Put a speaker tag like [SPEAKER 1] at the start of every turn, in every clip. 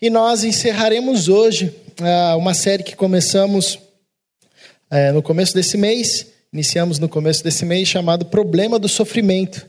[SPEAKER 1] e nós encerraremos hoje uh, uma série que começamos uh, no começo desse mês, iniciamos no começo desse mês, chamado Problema do Sofrimento.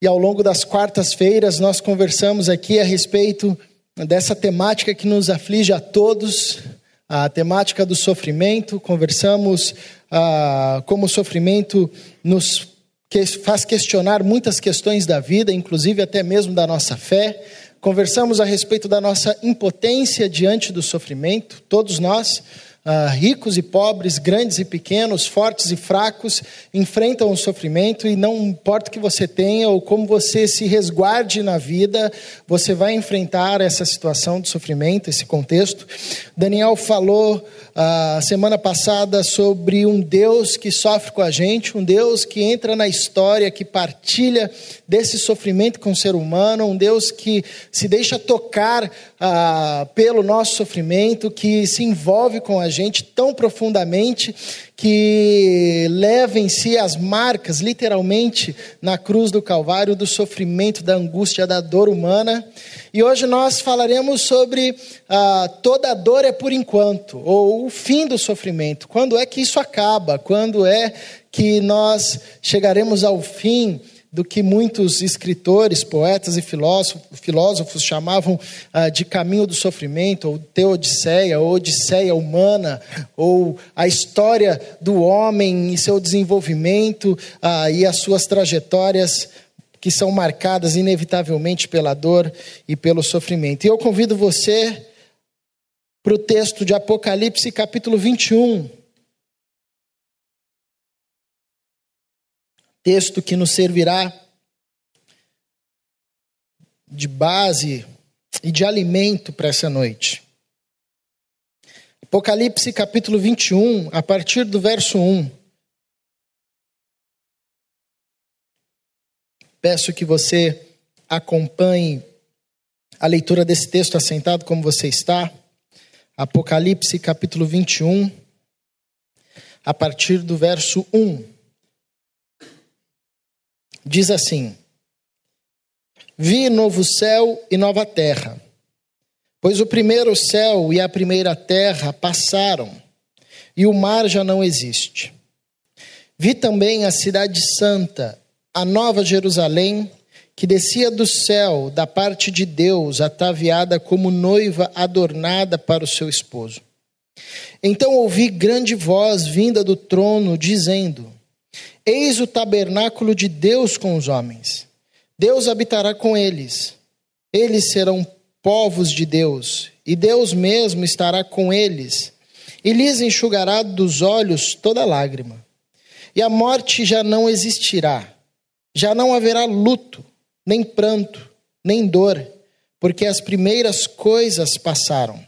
[SPEAKER 1] E ao longo das quartas-feiras nós conversamos aqui a respeito dessa temática que nos aflige a todos, a temática do sofrimento. Conversamos uh, como o sofrimento nos que faz questionar muitas questões da vida, inclusive até mesmo da nossa fé. Conversamos a respeito da nossa impotência diante do sofrimento, todos nós, uh, ricos e pobres, grandes e pequenos, fortes e fracos, enfrentam o sofrimento e não importa o que você tenha ou como você se resguarde na vida, você vai enfrentar essa situação de sofrimento, esse contexto. Daniel falou a semana passada sobre um Deus que sofre com a gente, um Deus que entra na história, que partilha desse sofrimento com o ser humano, um Deus que se deixa tocar ah, pelo nosso sofrimento, que se envolve com a gente tão profundamente que leva em si as marcas, literalmente, na cruz do Calvário, do sofrimento, da angústia, da dor humana. E hoje nós falaremos sobre ah, toda dor é por enquanto, ou o fim do sofrimento. Quando é que isso acaba? Quando é que nós chegaremos ao fim? Do que muitos escritores, poetas e filósofos, filósofos chamavam ah, de caminho do sofrimento, ou teodiceia, ou odisseia humana, ou a história do homem e seu desenvolvimento ah, e as suas trajetórias que são marcadas inevitavelmente pela dor e pelo sofrimento. E eu convido você para o texto de Apocalipse, capítulo 21. Texto que nos servirá de base e de alimento para essa noite. Apocalipse capítulo 21, a partir do verso 1. Peço que você acompanhe a leitura desse texto assentado como você está. Apocalipse capítulo 21, a partir do verso 1 diz assim: Vi novo céu e nova terra, pois o primeiro céu e a primeira terra passaram, e o mar já não existe. Vi também a cidade santa, a nova Jerusalém, que descia do céu, da parte de Deus, ataviada como noiva adornada para o seu esposo. Então ouvi grande voz vinda do trono, dizendo: Eis o tabernáculo de Deus com os homens. Deus habitará com eles. Eles serão povos de Deus, e Deus mesmo estará com eles, e lhes enxugará dos olhos toda lágrima. E a morte já não existirá, já não haverá luto, nem pranto, nem dor, porque as primeiras coisas passaram.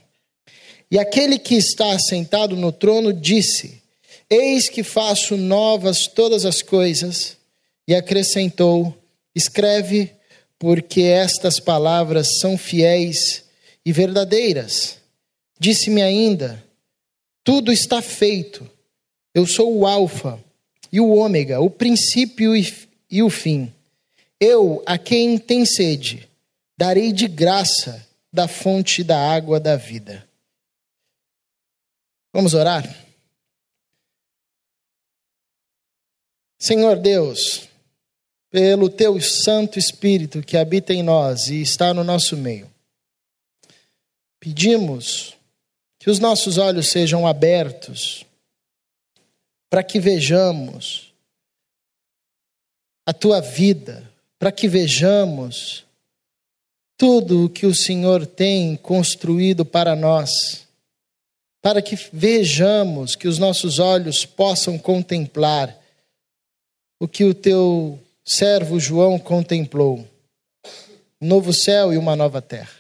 [SPEAKER 1] E aquele que está assentado no trono disse: Eis que faço novas todas as coisas. E acrescentou: Escreve, porque estas palavras são fiéis e verdadeiras. Disse-me ainda: Tudo está feito. Eu sou o Alfa e o Ômega, o princípio e o fim. Eu, a quem tem sede, darei de graça da fonte da água da vida. Vamos orar? Senhor Deus, pelo teu Santo Espírito que habita em nós e está no nosso meio, pedimos que os nossos olhos sejam abertos para que vejamos a tua vida, para que vejamos tudo o que o Senhor tem construído para nós, para que vejamos, que os nossos olhos possam contemplar o que o teu servo João contemplou: um novo céu e uma nova terra.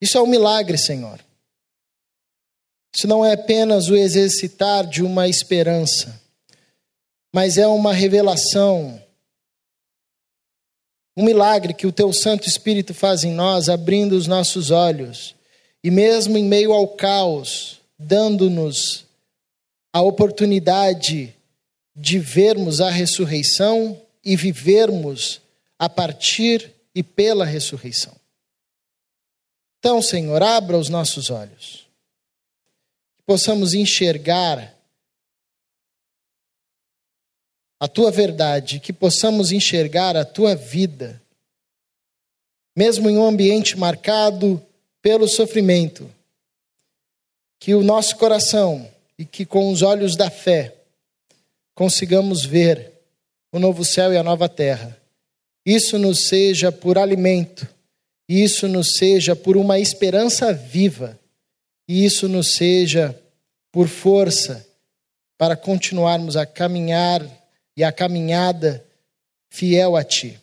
[SPEAKER 1] Isso é um milagre, Senhor. Isso não é apenas o exercitar de uma esperança, mas é uma revelação, um milagre que o teu Santo Espírito faz em nós, abrindo os nossos olhos, e mesmo em meio ao caos, dando-nos a oportunidade de vermos a ressurreição e vivermos a partir e pela ressurreição. Então, Senhor, abra os nossos olhos, que possamos enxergar a tua verdade, que possamos enxergar a tua vida, mesmo em um ambiente marcado pelo sofrimento, que o nosso coração e que com os olhos da fé consigamos ver o novo céu e a nova terra. Isso nos seja por alimento, isso nos seja por uma esperança viva, e isso nos seja por força para continuarmos a caminhar e a caminhada fiel a Ti.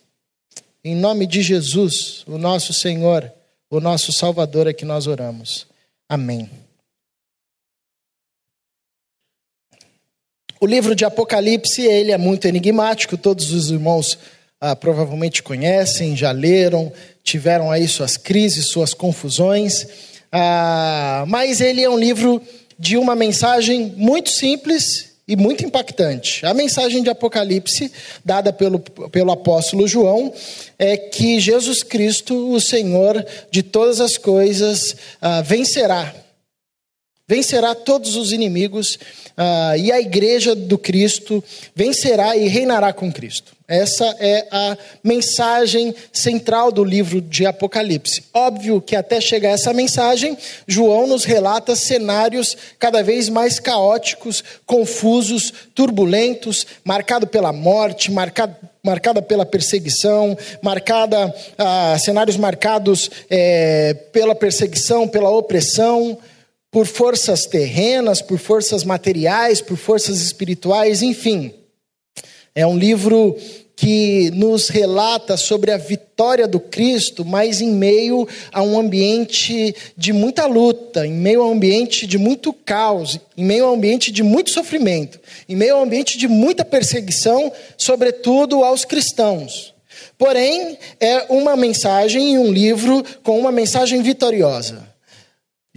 [SPEAKER 1] Em nome de Jesus, o nosso Senhor, o nosso Salvador, é que nós oramos. Amém. O livro de Apocalipse, ele é muito enigmático, todos os irmãos ah, provavelmente conhecem, já leram, tiveram aí suas crises, suas confusões, ah, mas ele é um livro de uma mensagem muito simples e muito impactante. A mensagem de Apocalipse, dada pelo, pelo apóstolo João, é que Jesus Cristo, o Senhor de todas as coisas, uh, vencerá. Vencerá todos os inimigos uh, e a igreja do Cristo vencerá e reinará com Cristo. Essa é a mensagem central do livro de Apocalipse. Óbvio que até chegar essa mensagem, João nos relata cenários cada vez mais caóticos, confusos, turbulentos, marcado pela morte, marcado marcada pela perseguição, marcada ah, cenários marcados é, pela perseguição, pela opressão, por forças terrenas, por forças materiais, por forças espirituais, enfim. É um livro que nos relata sobre a vitória do Cristo, mas em meio a um ambiente de muita luta, em meio a um ambiente de muito caos, em meio a um ambiente de muito sofrimento, em meio a um ambiente de muita perseguição, sobretudo aos cristãos. Porém, é uma mensagem e um livro com uma mensagem vitoriosa.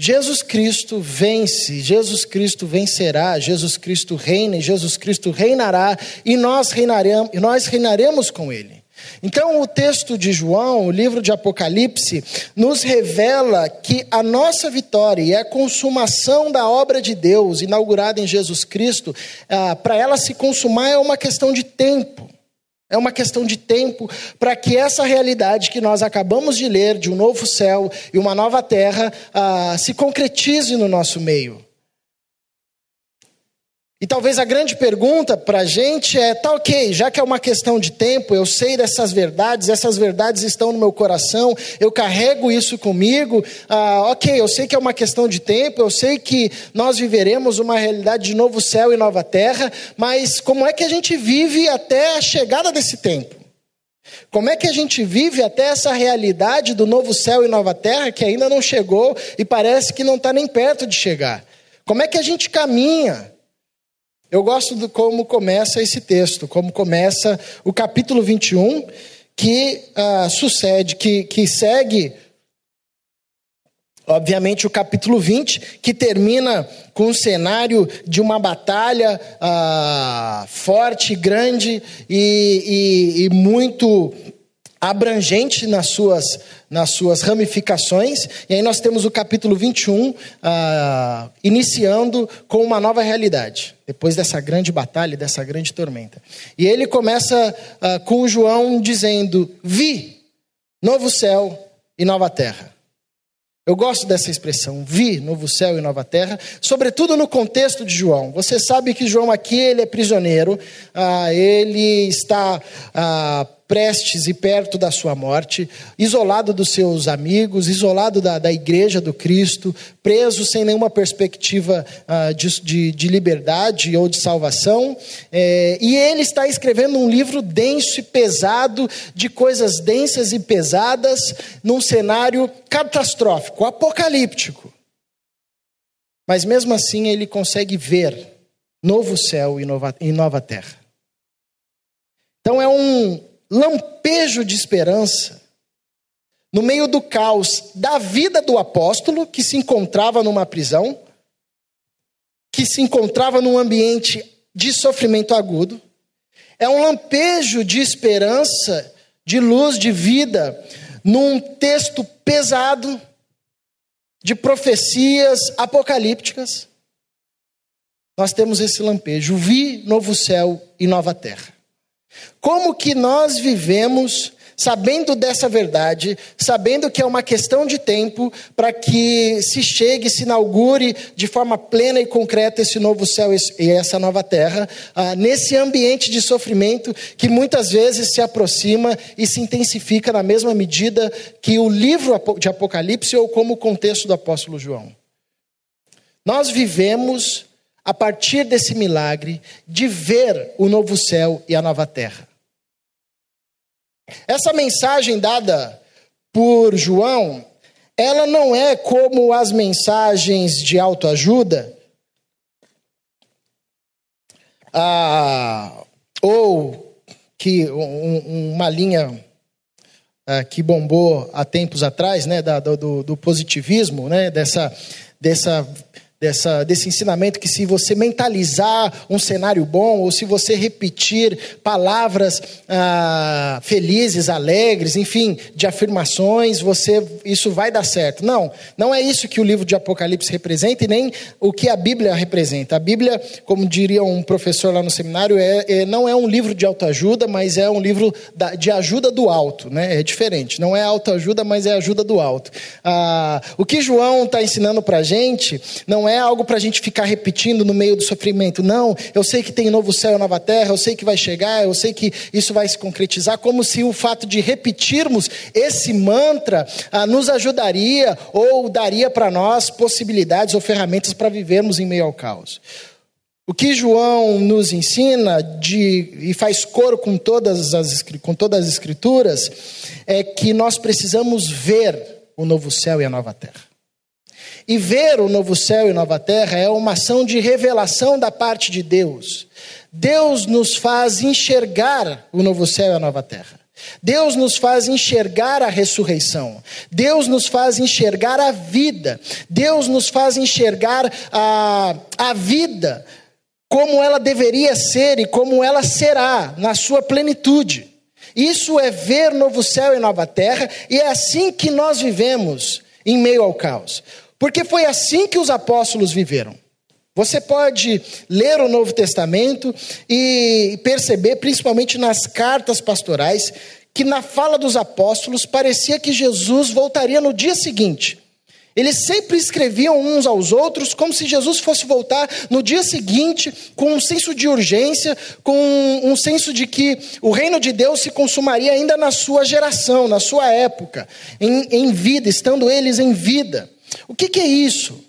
[SPEAKER 1] Jesus Cristo vence, Jesus Cristo vencerá, Jesus Cristo reina, e Jesus Cristo reinará e nós reinaremos, nós reinaremos com ele. Então, o texto de João, o livro de Apocalipse, nos revela que a nossa vitória e a consumação da obra de Deus inaugurada em Jesus Cristo, ah, para ela se consumar é uma questão de tempo. É uma questão de tempo para que essa realidade que nós acabamos de ler, de um novo céu e uma nova terra, uh, se concretize no nosso meio. E talvez a grande pergunta para a gente é: tá ok, já que é uma questão de tempo, eu sei dessas verdades, essas verdades estão no meu coração, eu carrego isso comigo, ah, ok, eu sei que é uma questão de tempo, eu sei que nós viveremos uma realidade de novo céu e nova terra, mas como é que a gente vive até a chegada desse tempo? Como é que a gente vive até essa realidade do novo céu e nova terra que ainda não chegou e parece que não está nem perto de chegar? Como é que a gente caminha? Eu gosto de como começa esse texto, como começa o capítulo 21, que uh, sucede, que, que segue, obviamente, o capítulo 20, que termina com um cenário de uma batalha uh, forte, grande e, e, e muito abrangente nas suas, nas suas ramificações. E aí nós temos o capítulo 21 ah, iniciando com uma nova realidade, depois dessa grande batalha, dessa grande tormenta. E ele começa ah, com João dizendo: Vi novo céu e nova terra. Eu gosto dessa expressão, vi novo céu e nova terra, sobretudo no contexto de João. Você sabe que João aqui ele é prisioneiro, ah, ele está ah, prestes e perto da sua morte, isolado dos seus amigos, isolado da, da igreja do Cristo, preso sem nenhuma perspectiva uh, de, de, de, liberdade ou de salvação. É, e ele está escrevendo um livro denso e pesado, de coisas densas e pesadas, num cenário catastrófico, apocalíptico. Mas mesmo assim ele consegue ver novo céu e nova, e nova terra. Então é um, lampejo de esperança no meio do caos da vida do apóstolo, que se encontrava numa prisão, que se encontrava num ambiente de sofrimento agudo. É um lampejo de esperança, de luz, de vida, num texto pesado, de profecias apocalípticas, nós temos esse lampejo: vi novo céu e nova terra. Como que nós vivemos sabendo dessa verdade, sabendo que é uma questão de tempo para que se chegue, se inaugure de forma plena e concreta esse novo céu e essa nova terra, ah, nesse ambiente de sofrimento que muitas vezes se aproxima e se intensifica na mesma medida que o livro de Apocalipse ou como o contexto do apóstolo João. Nós vivemos a partir desse milagre de ver o novo céu e a nova terra. Essa mensagem dada por João, ela não é como as mensagens de autoajuda, ah, ou que um, uma linha ah, que bombou há tempos atrás, né, da, do, do positivismo, né, dessa, dessa dessa, desse ensinamento que se você mentalizar um cenário bom, ou se você repetir palavras ah, felizes, alegres, enfim, de afirmações, você isso vai dar certo. Não, não é isso que o livro de Apocalipse representa e nem o que a Bíblia representa. A Bíblia, como diria um professor lá no seminário, é, é não é um livro de autoajuda, mas é um livro da, de ajuda do alto, né? É diferente. Não é autoajuda, mas é ajuda do alto. Ah, o que João está ensinando para gente não é algo para a gente ficar repetindo no meio do sofrimento. Não, eu sei que tem novo céu e nova terra, eu sei que vai chegar, eu sei que isso vai se concretizar, como se o fato de repetirmos esse mantra ah, nos ajudaria ou daria para nós possibilidades ou ferramentas para vivermos em meio ao caos. O que João nos ensina de, e faz coro com todas, as, com todas as escrituras é que nós precisamos ver o novo céu e a nova terra. E ver o novo céu e nova terra é uma ação de revelação da parte de Deus. Deus nos faz enxergar o novo céu e a nova terra. Deus nos faz enxergar a ressurreição. Deus nos faz enxergar a vida. Deus nos faz enxergar a, a vida como ela deveria ser e como ela será na sua plenitude. Isso é ver novo céu e nova terra, e é assim que nós vivemos em meio ao caos. Porque foi assim que os apóstolos viveram. Você pode ler o Novo Testamento e perceber, principalmente nas cartas pastorais, que na fala dos apóstolos parecia que Jesus voltaria no dia seguinte. Eles sempre escreviam uns aos outros como se Jesus fosse voltar no dia seguinte, com um senso de urgência, com um senso de que o reino de Deus se consumaria ainda na sua geração, na sua época, em, em vida, estando eles em vida. O que, que é isso?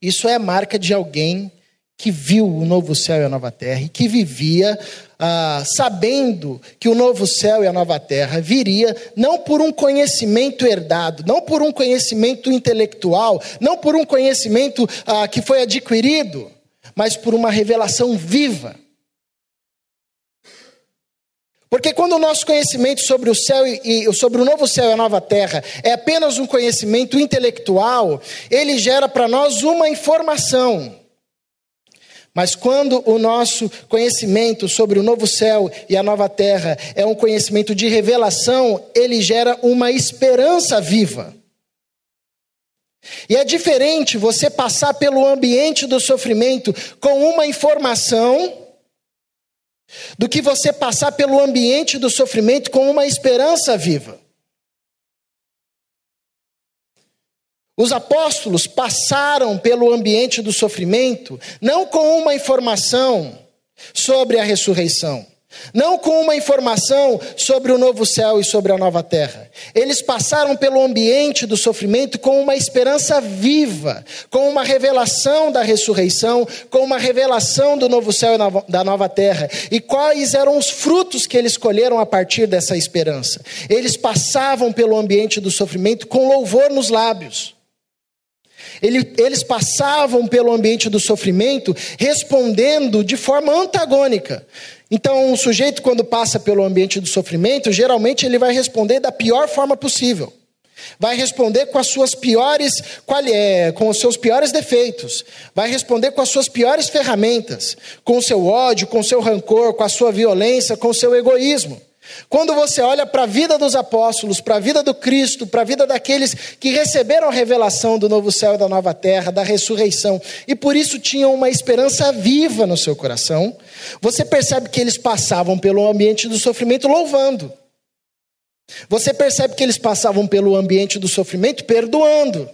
[SPEAKER 1] Isso é a marca de alguém que viu o novo céu e a nova terra e que vivia ah, sabendo que o novo céu e a nova terra viria não por um conhecimento herdado, não por um conhecimento intelectual, não por um conhecimento ah, que foi adquirido, mas por uma revelação viva. Porque quando o nosso conhecimento sobre o céu e sobre o novo céu e a nova terra é apenas um conhecimento intelectual, ele gera para nós uma informação. Mas quando o nosso conhecimento sobre o novo céu e a nova terra é um conhecimento de revelação, ele gera uma esperança viva. E é diferente você passar pelo ambiente do sofrimento com uma informação do que você passar pelo ambiente do sofrimento com uma esperança viva. Os apóstolos passaram pelo ambiente do sofrimento não com uma informação sobre a ressurreição, não com uma informação sobre o novo céu e sobre a nova terra. Eles passaram pelo ambiente do sofrimento com uma esperança viva, com uma revelação da ressurreição, com uma revelação do novo céu e da nova terra. E quais eram os frutos que eles colheram a partir dessa esperança? Eles passavam pelo ambiente do sofrimento com louvor nos lábios. Eles passavam pelo ambiente do sofrimento respondendo de forma antagônica. Então, um sujeito, quando passa pelo ambiente do sofrimento, geralmente ele vai responder da pior forma possível. Vai responder com as suas piores, é, com os seus piores defeitos. Vai responder com as suas piores ferramentas, com o seu ódio, com o seu rancor, com a sua violência, com o seu egoísmo. Quando você olha para a vida dos apóstolos, para a vida do Cristo, para a vida daqueles que receberam a revelação do novo céu e da nova terra, da ressurreição, e por isso tinham uma esperança viva no seu coração, você percebe que eles passavam pelo ambiente do sofrimento louvando. Você percebe que eles passavam pelo ambiente do sofrimento perdoando.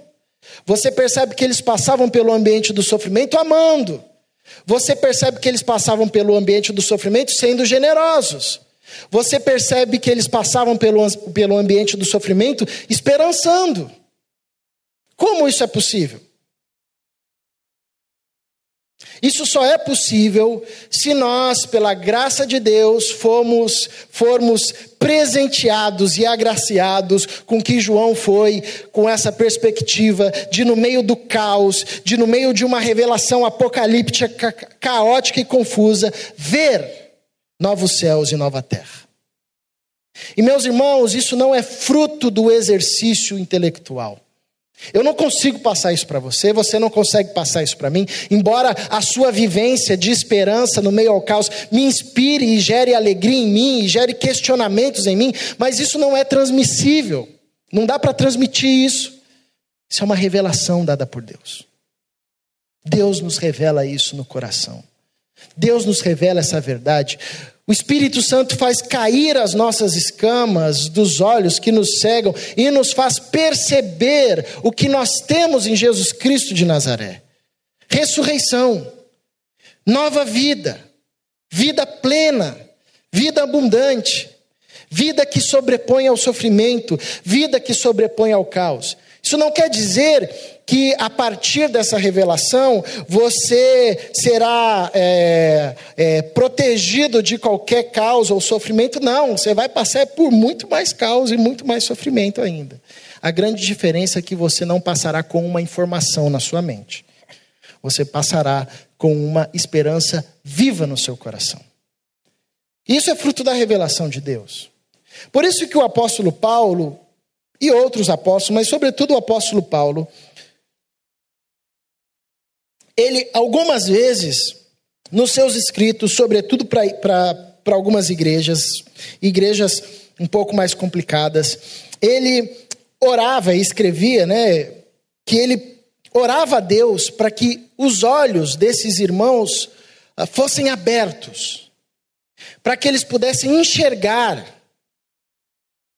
[SPEAKER 1] Você percebe que eles passavam pelo ambiente do sofrimento amando. Você percebe que eles passavam pelo ambiente do sofrimento sendo generosos. Você percebe que eles passavam pelo, pelo ambiente do sofrimento esperançando. Como isso é possível? Isso só é possível se nós, pela graça de Deus, formos, formos presenteados e agraciados com que João foi, com essa perspectiva de, no meio do caos, de, no meio de uma revelação apocalíptica, caótica e confusa, ver novos céus e nova terra. E meus irmãos, isso não é fruto do exercício intelectual. Eu não consigo passar isso para você, você não consegue passar isso para mim, embora a sua vivência de esperança no meio ao caos me inspire e gere alegria em mim, e gere questionamentos em mim, mas isso não é transmissível, não dá para transmitir isso. Isso é uma revelação dada por Deus. Deus nos revela isso no coração. Deus nos revela essa verdade. O Espírito Santo faz cair as nossas escamas dos olhos que nos cegam e nos faz perceber o que nós temos em Jesus Cristo de Nazaré: ressurreição, nova vida, vida plena, vida abundante, vida que sobrepõe ao sofrimento, vida que sobrepõe ao caos. Isso não quer dizer que a partir dessa revelação você será é, é, protegido de qualquer causa ou sofrimento. Não, você vai passar por muito mais caos e muito mais sofrimento ainda. A grande diferença é que você não passará com uma informação na sua mente. Você passará com uma esperança viva no seu coração. Isso é fruto da revelação de Deus. Por isso que o apóstolo Paulo e outros apóstolos, mas sobretudo o apóstolo Paulo, ele algumas vezes, nos seus escritos, sobretudo para algumas igrejas, igrejas um pouco mais complicadas, ele orava e escrevia, né, que ele orava a Deus para que os olhos desses irmãos ah, fossem abertos, para que eles pudessem enxergar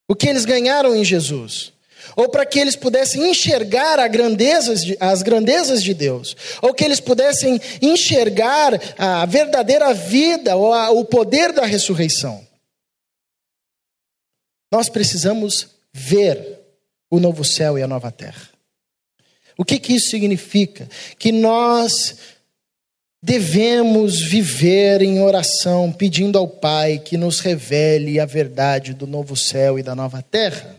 [SPEAKER 1] o que eles ganharam em Jesus, ou para que eles pudessem enxergar de, as grandezas de Deus, ou que eles pudessem enxergar a verdadeira vida ou a, o poder da ressurreição. Nós precisamos ver o novo céu e a nova terra. O que, que isso significa? Que nós devemos viver em oração, pedindo ao Pai que nos revele a verdade do novo céu e da nova terra.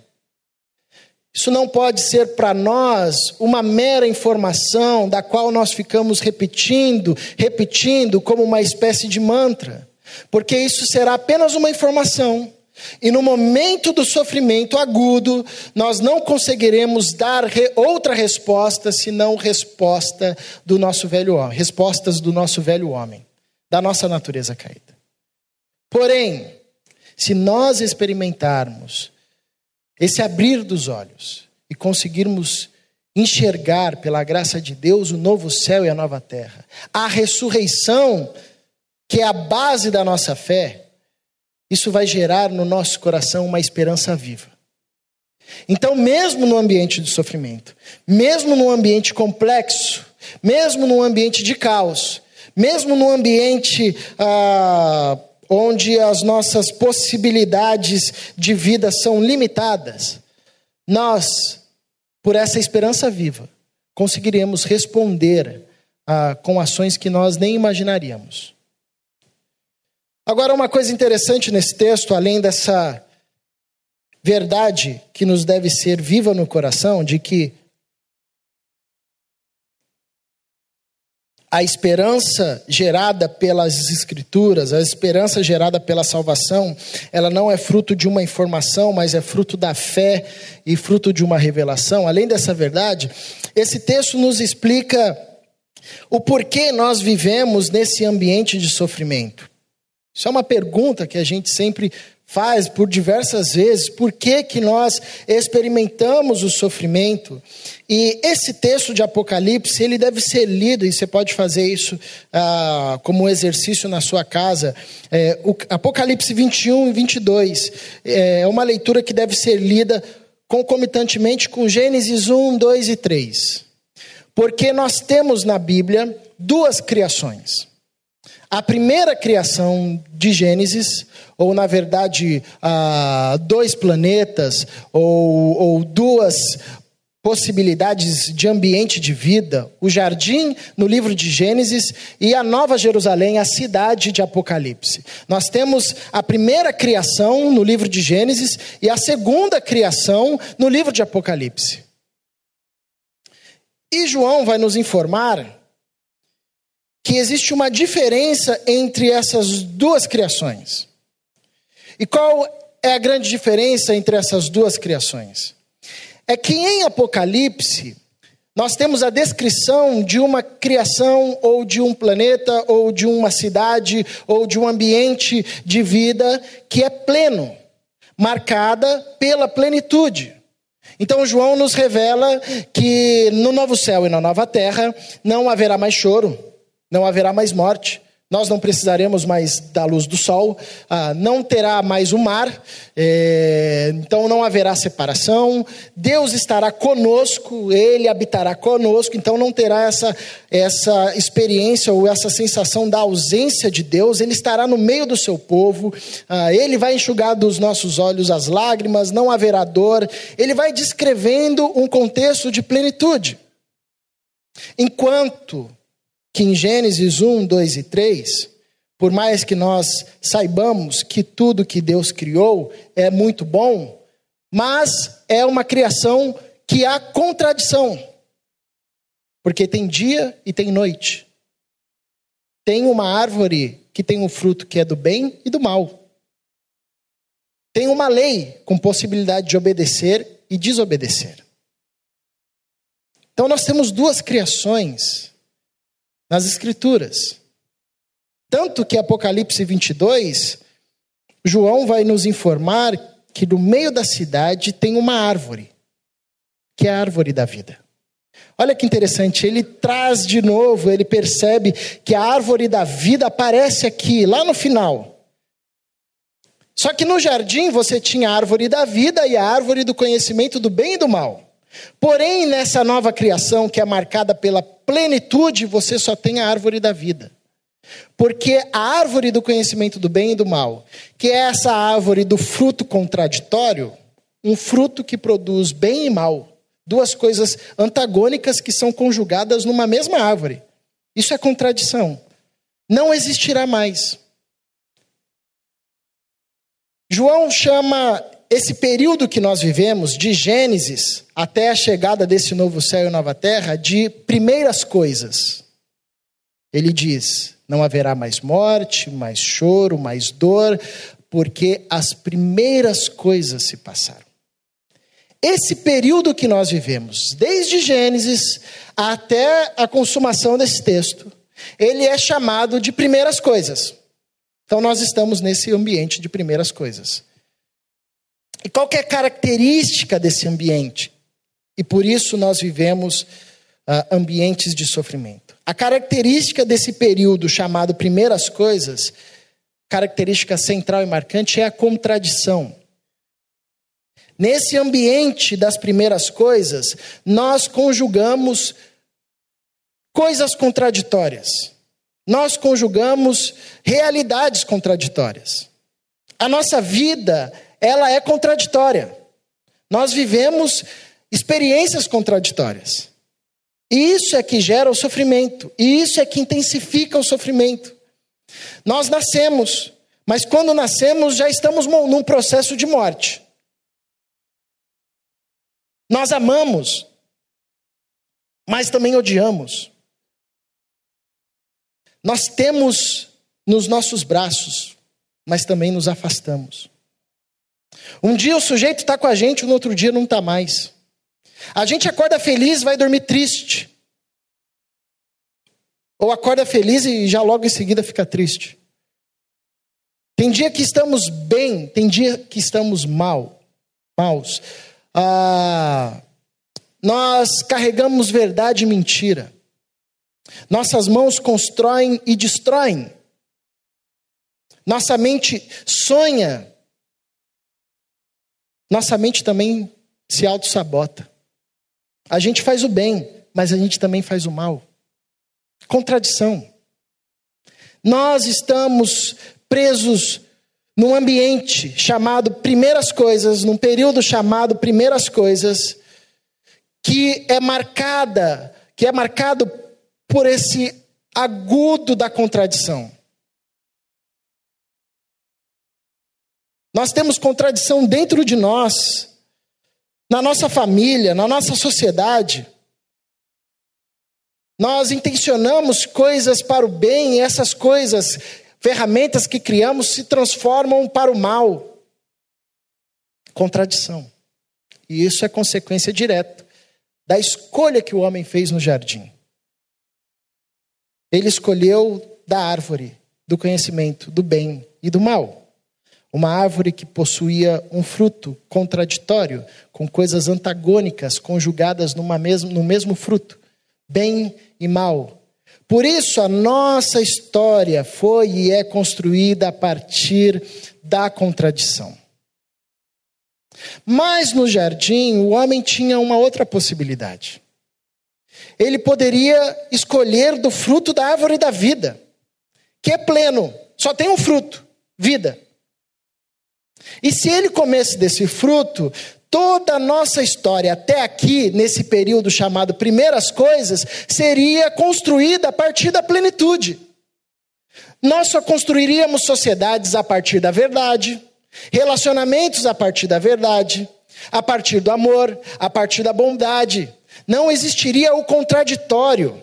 [SPEAKER 1] Isso não pode ser para nós uma mera informação da qual nós ficamos repetindo, repetindo como uma espécie de mantra, porque isso será apenas uma informação. E no momento do sofrimento agudo, nós não conseguiremos dar re outra resposta senão resposta do nosso velho homem, respostas do nosso velho homem, da nossa natureza caída. Porém, se nós experimentarmos esse abrir dos olhos e conseguirmos enxergar pela graça de Deus o novo céu e a nova terra, a ressurreição, que é a base da nossa fé, isso vai gerar no nosso coração uma esperança viva. Então, mesmo no ambiente de sofrimento, mesmo no ambiente complexo, mesmo no ambiente de caos, mesmo no ambiente ah, onde as nossas possibilidades de vida são limitadas, nós, por essa esperança viva, conseguiremos responder ah, com ações que nós nem imaginaríamos. Agora, uma coisa interessante nesse texto, além dessa verdade que nos deve ser viva no coração, de que a esperança gerada pelas Escrituras, a esperança gerada pela salvação, ela não é fruto de uma informação, mas é fruto da fé e fruto de uma revelação. Além dessa verdade, esse texto nos explica o porquê nós vivemos nesse ambiente de sofrimento. Isso é uma pergunta que a gente sempre faz por diversas vezes, por que, que nós experimentamos o sofrimento. E esse texto de Apocalipse, ele deve ser lido, e você pode fazer isso ah, como um exercício na sua casa. É, o Apocalipse 21 e 22 é uma leitura que deve ser lida concomitantemente com Gênesis 1, 2 e 3. Porque nós temos na Bíblia duas criações. A primeira criação de Gênesis, ou na verdade, dois planetas, ou, ou duas possibilidades de ambiente de vida, o jardim no livro de Gênesis e a Nova Jerusalém, a cidade de Apocalipse. Nós temos a primeira criação no livro de Gênesis e a segunda criação no livro de Apocalipse. E João vai nos informar que existe uma diferença entre essas duas criações. E qual é a grande diferença entre essas duas criações? É que em Apocalipse, nós temos a descrição de uma criação, ou de um planeta, ou de uma cidade, ou de um ambiente de vida que é pleno, marcada pela plenitude. Então, João nos revela que no novo céu e na nova terra não haverá mais choro, não haverá mais morte, nós não precisaremos mais da luz do sol, ah, não terá mais o mar, é, então não haverá separação, Deus estará conosco, Ele habitará conosco, então não terá essa, essa experiência ou essa sensação da ausência de Deus, Ele estará no meio do seu povo, ah, Ele vai enxugar dos nossos olhos as lágrimas, não haverá dor, Ele vai descrevendo um contexto de plenitude. Enquanto que em Gênesis 1, 2 e 3, por mais que nós saibamos que tudo que Deus criou é muito bom, mas é uma criação que há contradição. Porque tem dia e tem noite. Tem uma árvore que tem um fruto que é do bem e do mal. Tem uma lei com possibilidade de obedecer e desobedecer. Então nós temos duas criações nas Escrituras. Tanto que Apocalipse 22, João vai nos informar que no meio da cidade tem uma árvore, que é a árvore da vida. Olha que interessante, ele traz de novo, ele percebe que a árvore da vida aparece aqui, lá no final. Só que no jardim você tinha a árvore da vida e a árvore do conhecimento do bem e do mal. Porém, nessa nova criação que é marcada pela plenitude, você só tem a árvore da vida. Porque a árvore do conhecimento do bem e do mal, que é essa árvore do fruto contraditório, um fruto que produz bem e mal, duas coisas antagônicas que são conjugadas numa mesma árvore. Isso é contradição. Não existirá mais. João chama esse período que nós vivemos, de Gênesis até a chegada desse novo céu e nova terra, de primeiras coisas. Ele diz: não haverá mais morte, mais choro, mais dor, porque as primeiras coisas se passaram. Esse período que nós vivemos, desde Gênesis até a consumação desse texto, ele é chamado de primeiras coisas. Então nós estamos nesse ambiente de primeiras coisas. E qual é a característica desse ambiente? E por isso nós vivemos uh, ambientes de sofrimento. A característica desse período chamado primeiras coisas, característica central e marcante, é a contradição. Nesse ambiente das primeiras coisas, nós conjugamos coisas contraditórias. Nós conjugamos realidades contraditórias. A nossa vida ela é contraditória. Nós vivemos experiências contraditórias. E isso é que gera o sofrimento, e isso é que intensifica o sofrimento. Nós nascemos, mas quando nascemos já estamos num processo de morte. Nós amamos, mas também odiamos. Nós temos nos nossos braços, mas também nos afastamos. Um dia o sujeito está com a gente, no outro dia não está mais. A gente acorda feliz, vai dormir triste. Ou acorda feliz e já logo em seguida fica triste. Tem dia que estamos bem, tem dia que estamos mal, maus. Ah, nós carregamos verdade e mentira. Nossas mãos constroem e destroem. Nossa mente sonha. Nossa mente também se auto-sabota. A gente faz o bem, mas a gente também faz o mal. Contradição. Nós estamos presos num ambiente chamado primeiras coisas, num período chamado primeiras coisas, que é marcada, que é marcado por esse agudo da contradição. Nós temos contradição dentro de nós, na nossa família, na nossa sociedade. Nós intencionamos coisas para o bem e essas coisas, ferramentas que criamos, se transformam para o mal. Contradição. E isso é consequência direta da escolha que o homem fez no jardim. Ele escolheu da árvore do conhecimento do bem e do mal. Uma árvore que possuía um fruto contraditório, com coisas antagônicas conjugadas numa mesmo, no mesmo fruto, bem e mal. Por isso, a nossa história foi e é construída a partir da contradição. Mas no jardim, o homem tinha uma outra possibilidade. Ele poderia escolher do fruto da árvore da vida, que é pleno, só tem um fruto, vida. E se ele comesse desse fruto, toda a nossa história até aqui, nesse período chamado Primeiras Coisas, seria construída a partir da plenitude. Nós só construiríamos sociedades a partir da verdade, relacionamentos a partir da verdade, a partir do amor, a partir da bondade. Não existiria o contraditório.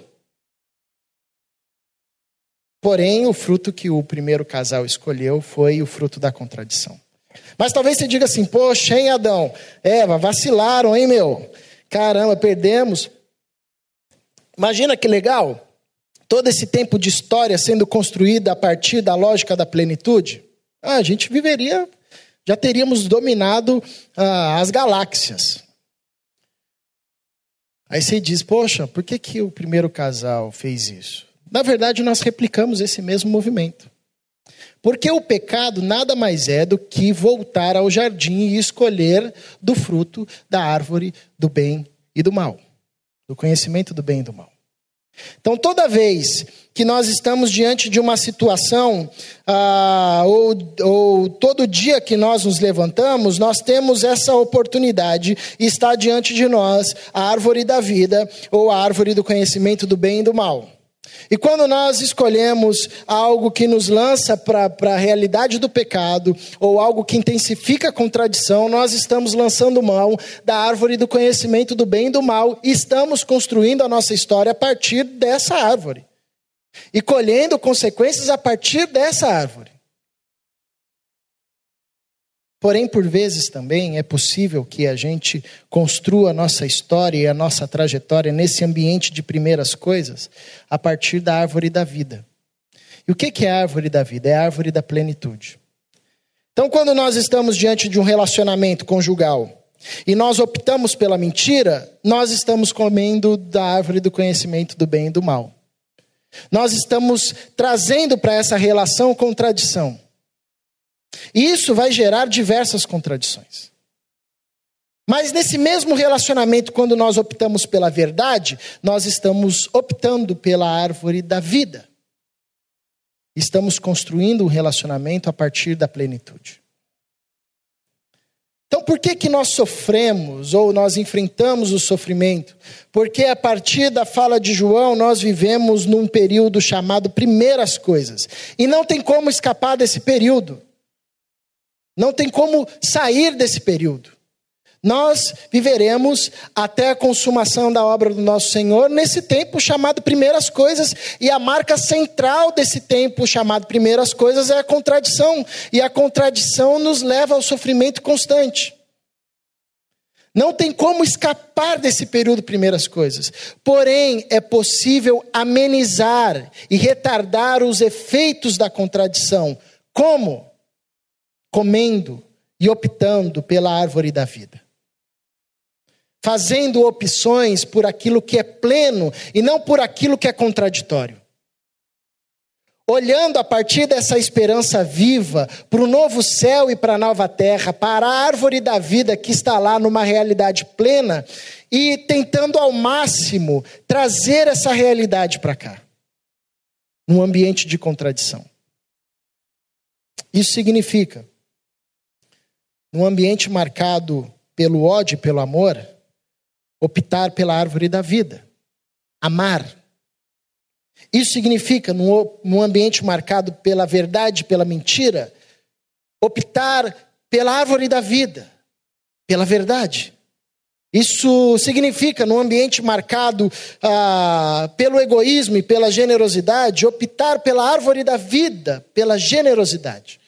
[SPEAKER 1] Porém, o fruto que o primeiro casal escolheu foi o fruto da contradição. Mas talvez você diga assim: Poxa, hein, Adão? Eva, vacilaram, hein, meu? Caramba, perdemos. Imagina que legal. Todo esse tempo de história sendo construída a partir da lógica da plenitude. Ah, a gente viveria, já teríamos dominado ah, as galáxias. Aí você diz: Poxa, por que, que o primeiro casal fez isso? Na verdade, nós replicamos esse mesmo movimento. Porque o pecado nada mais é do que voltar ao jardim e escolher do fruto da árvore do bem e do mal, do conhecimento do bem e do mal. Então, toda vez que nós estamos diante de uma situação, ah, ou, ou todo dia que nós nos levantamos, nós temos essa oportunidade está diante de nós a árvore da vida ou a árvore do conhecimento do bem e do mal. E quando nós escolhemos algo que nos lança para a realidade do pecado, ou algo que intensifica a contradição, nós estamos lançando mão da árvore do conhecimento do bem e do mal, e estamos construindo a nossa história a partir dessa árvore. E colhendo consequências a partir dessa árvore. Porém, por vezes também é possível que a gente construa a nossa história e a nossa trajetória nesse ambiente de primeiras coisas a partir da árvore da vida. E o que é a árvore da vida? É a árvore da plenitude. Então, quando nós estamos diante de um relacionamento conjugal e nós optamos pela mentira, nós estamos comendo da árvore do conhecimento do bem e do mal. Nós estamos trazendo para essa relação contradição. E isso vai gerar diversas contradições. Mas nesse mesmo relacionamento, quando nós optamos pela verdade, nós estamos optando pela árvore da vida. Estamos construindo um relacionamento a partir da plenitude. Então, por que, que nós sofremos ou nós enfrentamos o sofrimento? Porque a partir da fala de João, nós vivemos num período chamado primeiras coisas. E não tem como escapar desse período. Não tem como sair desse período. Nós viveremos até a consumação da obra do nosso Senhor nesse tempo chamado primeiras coisas, e a marca central desse tempo chamado primeiras coisas é a contradição, e a contradição nos leva ao sofrimento constante. Não tem como escapar desse período primeiras coisas. Porém, é possível amenizar e retardar os efeitos da contradição. Como? Comendo e optando pela árvore da vida. Fazendo opções por aquilo que é pleno e não por aquilo que é contraditório. Olhando a partir dessa esperança viva para o novo céu e para a nova terra, para a árvore da vida que está lá numa realidade plena e tentando ao máximo trazer essa realidade para cá, num ambiente de contradição. Isso significa, num ambiente marcado pelo ódio e pelo amor, optar pela árvore da vida, amar. Isso significa, num ambiente marcado pela verdade, pela mentira, optar pela árvore da vida, pela verdade. Isso significa, num ambiente marcado ah, pelo egoísmo e pela generosidade, optar pela árvore da vida, pela generosidade.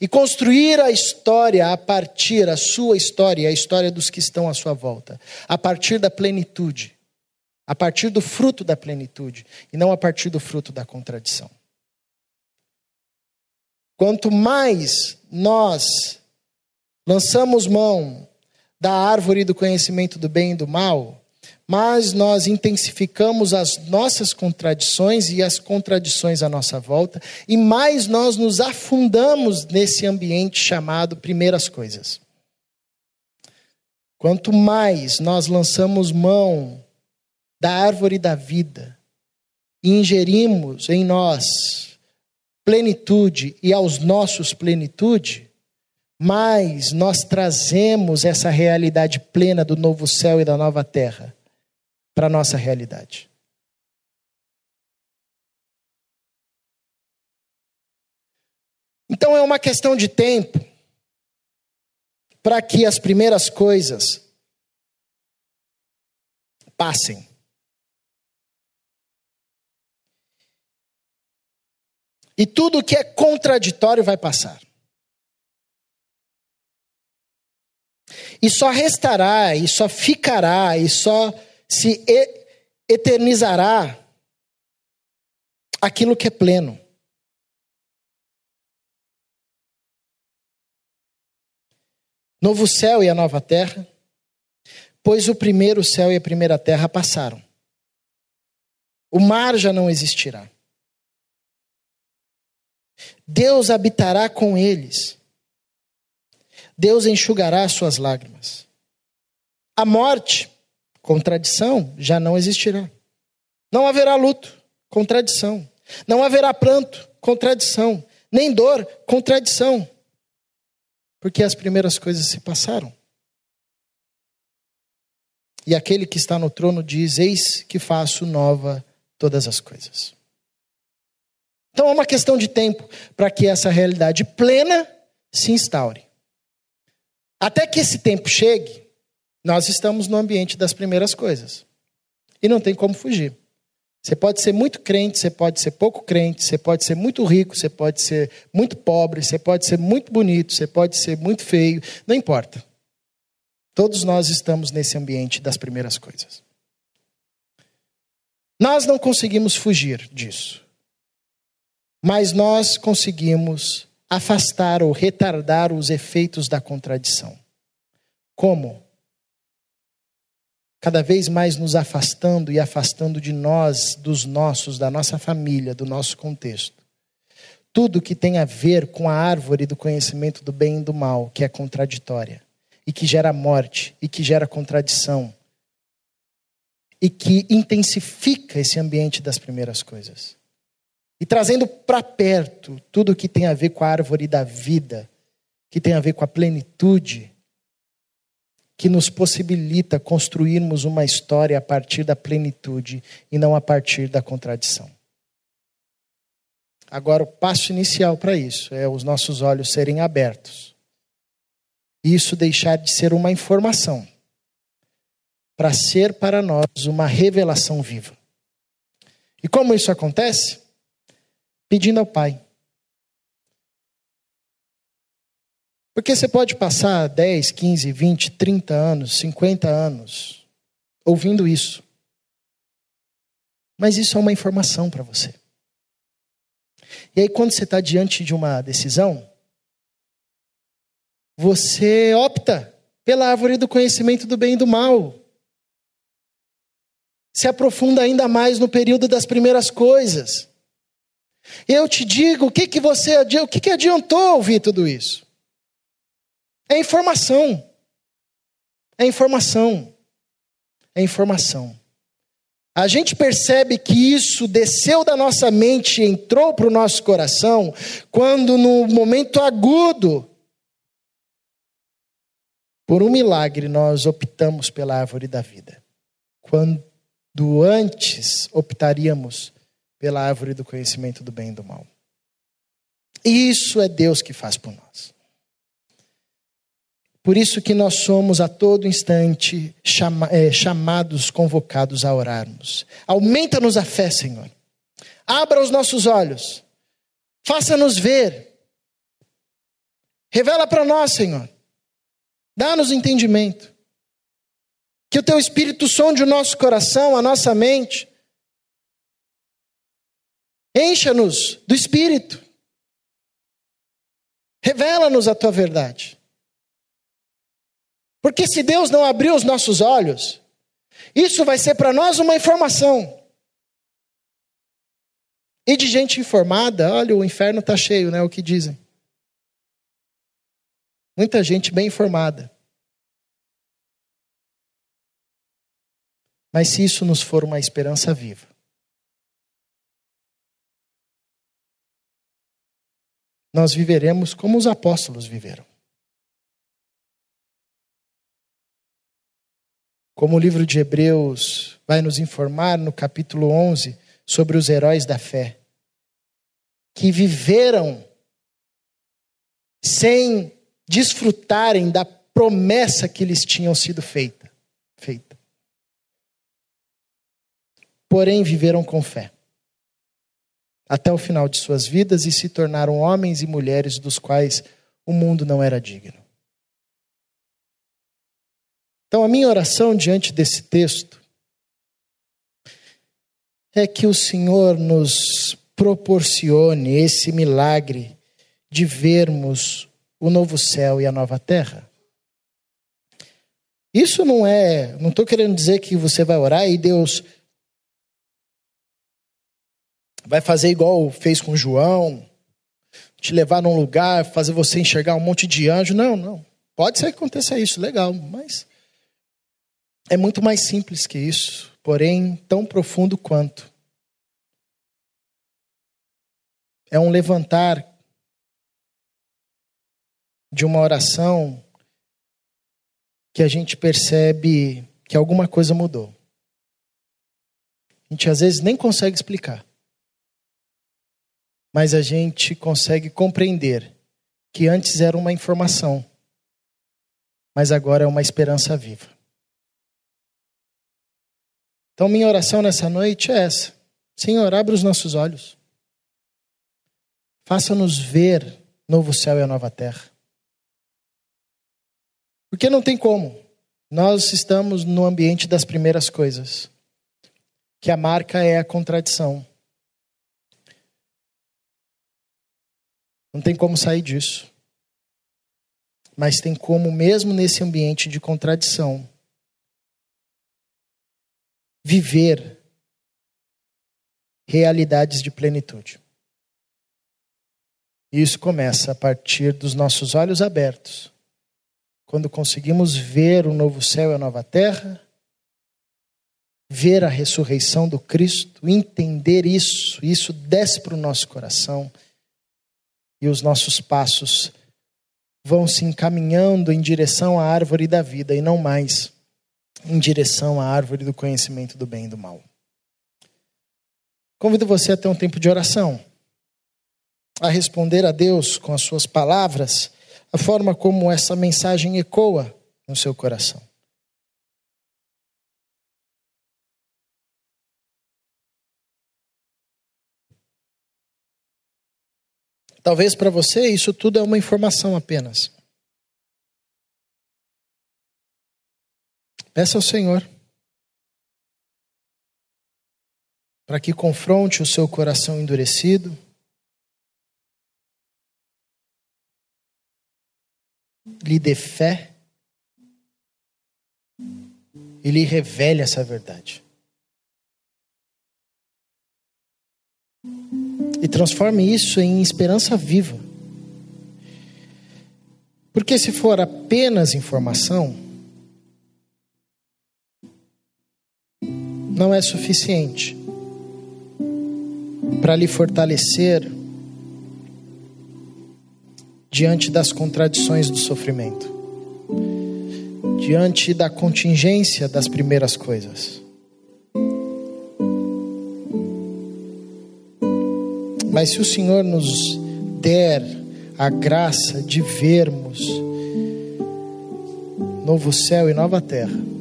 [SPEAKER 1] E construir a história a partir, a sua história, a história dos que estão à sua volta, a partir da plenitude, a partir do fruto da plenitude, e não a partir do fruto da contradição. Quanto mais nós lançamos mão da árvore do conhecimento do bem e do mal, mas nós intensificamos as nossas contradições e as contradições à nossa volta, e mais nós nos afundamos nesse ambiente chamado primeiras coisas. Quanto mais nós lançamos mão da árvore da vida e ingerimos em nós plenitude e aos nossos plenitude, mais nós trazemos essa realidade plena do novo céu e da nova terra para a nossa realidade. Então é uma questão de tempo para que as primeiras coisas passem. E tudo que é contraditório vai passar. E só restará, e só ficará, e só se eternizará aquilo que é pleno. Novo céu e a nova terra, pois o primeiro céu e a primeira terra passaram. O mar já não existirá. Deus habitará com eles Deus enxugará as suas lágrimas. A morte, contradição, já não existirá. Não haverá luto, contradição. Não haverá pranto, contradição. Nem dor, contradição. Porque as primeiras coisas se passaram. E aquele que está no trono diz: Eis que faço nova todas as coisas. Então é uma questão de tempo para que essa realidade plena se instaure. Até que esse tempo chegue, nós estamos no ambiente das primeiras coisas. E não tem como fugir. Você pode ser muito crente, você pode ser pouco crente, você pode ser muito rico, você pode ser muito pobre, você pode ser muito bonito, você pode ser muito feio, não importa. Todos nós estamos nesse ambiente das primeiras coisas. Nós não conseguimos fugir disso. Mas nós conseguimos afastar ou retardar os efeitos da contradição. Como? Cada vez mais nos afastando e afastando de nós, dos nossos, da nossa família, do nosso contexto. Tudo que tem a ver com a árvore do conhecimento do bem e do mal, que é contraditória, e que gera morte, e que gera contradição, e que intensifica esse ambiente das primeiras coisas e trazendo para perto tudo que tem a ver com a árvore da vida, que tem a ver com a plenitude, que nos possibilita construirmos uma história a partir da plenitude e não a partir da contradição. Agora, o passo inicial para isso é os nossos olhos serem abertos. Isso deixar de ser uma informação, para ser para nós uma revelação viva. E como isso acontece? pedindo ao Pai. Porque você pode passar 10, 15, 20, 30 anos, 50 anos ouvindo isso. Mas isso é uma informação para você. E aí, quando você está diante de uma decisão, você opta pela árvore do conhecimento do bem e do mal. Se aprofunda ainda mais no período das primeiras coisas. Eu te digo, o que que você o que que adiantou ouvir tudo isso? É informação. É informação. É informação. A gente percebe que isso desceu da nossa mente e entrou para o nosso coração quando, no momento agudo, por um milagre, nós optamos pela árvore da vida. Quando antes optaríamos pela árvore do conhecimento do bem e do mal. Isso é Deus que faz por nós. Por isso que nós somos a todo instante chama, é, chamados, convocados a orarmos. Aumenta-nos a fé, Senhor. Abra os nossos olhos. Faça-nos ver. Revela para nós, Senhor. Dá-nos entendimento. Que o teu Espírito sonde o nosso coração, a nossa mente. Encha-nos do Espírito. Revela-nos a tua verdade. Porque se Deus não abrir os nossos olhos, isso vai ser para nós uma informação. E de gente informada, olha, o inferno está cheio, né? O que dizem. Muita gente bem informada. Mas se isso nos for uma esperança viva, nós viveremos como os apóstolos viveram. Como o livro de Hebreus vai nos informar no capítulo 11 sobre os heróis da fé, que viveram sem desfrutarem da promessa que lhes tinham sido feita, feita. Porém viveram com fé até o final de suas vidas e se tornaram homens e mulheres dos quais o mundo não era digno. Então, a minha oração diante desse texto é que o Senhor nos proporcione esse milagre de vermos o novo céu e a nova terra. Isso não é, não estou querendo dizer que você vai orar e Deus vai fazer igual fez com João, te levar num lugar, fazer você enxergar um monte de anjo. Não, não. Pode ser que aconteça isso, legal, mas é muito mais simples que isso, porém tão profundo quanto. É um levantar de uma oração que a gente percebe que alguma coisa mudou. A gente às vezes nem consegue explicar. Mas a gente consegue compreender que antes era uma informação, mas agora é uma esperança viva. Então, minha oração nessa noite é essa: Senhor, abra os nossos olhos. Faça-nos ver novo céu e a nova terra. Porque não tem como. Nós estamos no ambiente das primeiras coisas, que a marca é a contradição. Não tem como sair disso. Mas tem como, mesmo nesse ambiente de contradição, viver realidades de plenitude. E isso começa a partir dos nossos olhos abertos, quando conseguimos ver o novo céu e a nova terra, ver a ressurreição do Cristo, entender isso, isso desce para o nosso coração e os nossos passos vão se encaminhando em direção à árvore da vida e não mais em direção à árvore do conhecimento do bem e do mal. Convido você a ter um tempo de oração, a responder a Deus com as suas palavras, a forma como essa mensagem ecoa no seu coração. Talvez para você isso tudo é uma informação apenas. Peça ao Senhor para que confronte o seu coração endurecido. lhe dê fé e lhe revele essa verdade. E transforme isso em esperança viva. Porque se for apenas informação, não é suficiente para lhe fortalecer diante das contradições do sofrimento, diante da contingência das primeiras coisas. Mas se o Senhor nos der a graça de vermos novo céu e nova terra,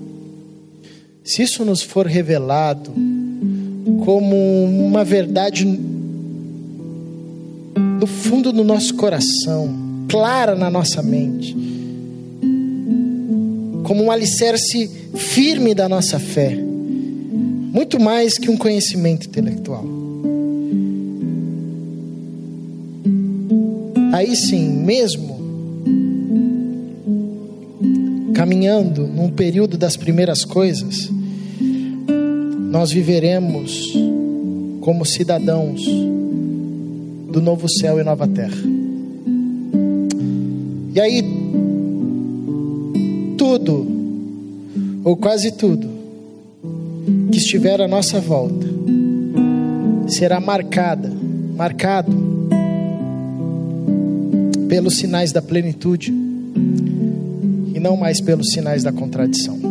[SPEAKER 1] se isso nos for revelado como uma verdade do fundo do nosso coração, clara na nossa mente, como um alicerce firme da nossa fé, muito mais que um conhecimento intelectual. Aí sim, mesmo caminhando num período das primeiras coisas, nós viveremos como cidadãos do novo céu e nova terra. E aí, tudo, ou quase tudo, que estiver à nossa volta, será marcada, marcado pelos sinais da plenitude e não mais pelos sinais da contradição.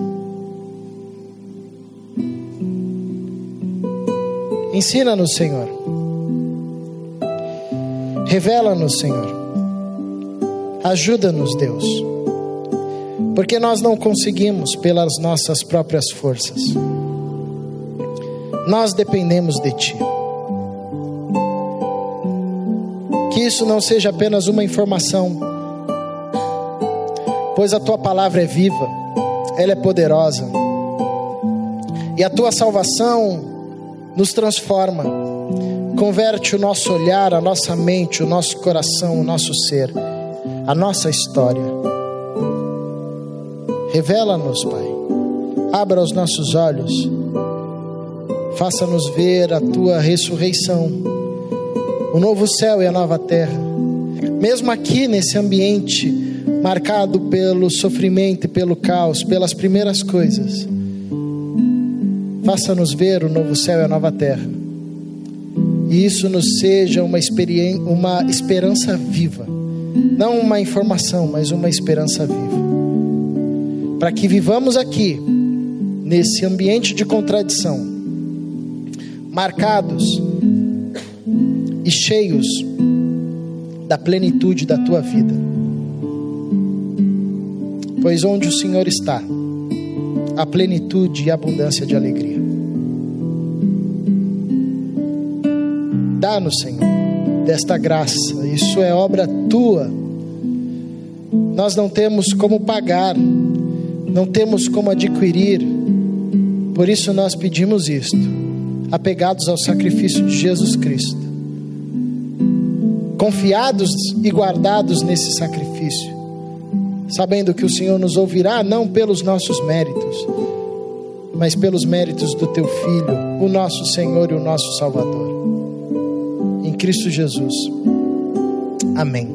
[SPEAKER 1] Ensina-nos, Senhor. Revela-nos, Senhor Ajuda-nos, Deus, porque nós não conseguimos pelas nossas próprias forças. Nós dependemos de Ti. Que isso não seja apenas uma informação, pois a Tua palavra é viva, ela é poderosa, e a Tua salvação nos transforma, converte o nosso olhar, a nossa mente, o nosso coração, o nosso ser a nossa história. Revela-nos, Pai. Abra os nossos olhos. Faça-nos ver a tua ressurreição, o novo céu e a nova terra. Mesmo aqui nesse ambiente marcado pelo sofrimento e pelo caos, pelas primeiras coisas. Faça-nos ver o novo céu e a nova terra. E isso nos seja uma, uma esperança viva não uma informação, mas uma esperança viva. Para que vivamos aqui, nesse ambiente de contradição, marcados e cheios da plenitude da tua vida. Pois onde o Senhor está, a plenitude e abundância de alegria. Dá-nos, Senhor desta graça. Isso é obra tua. Nós não temos como pagar, não temos como adquirir. Por isso nós pedimos isto, apegados ao sacrifício de Jesus Cristo. Confiados e guardados nesse sacrifício, sabendo que o Senhor nos ouvirá não pelos nossos méritos, mas pelos méritos do teu filho, o nosso Senhor e o nosso Salvador. Cristo Jesus. Amém.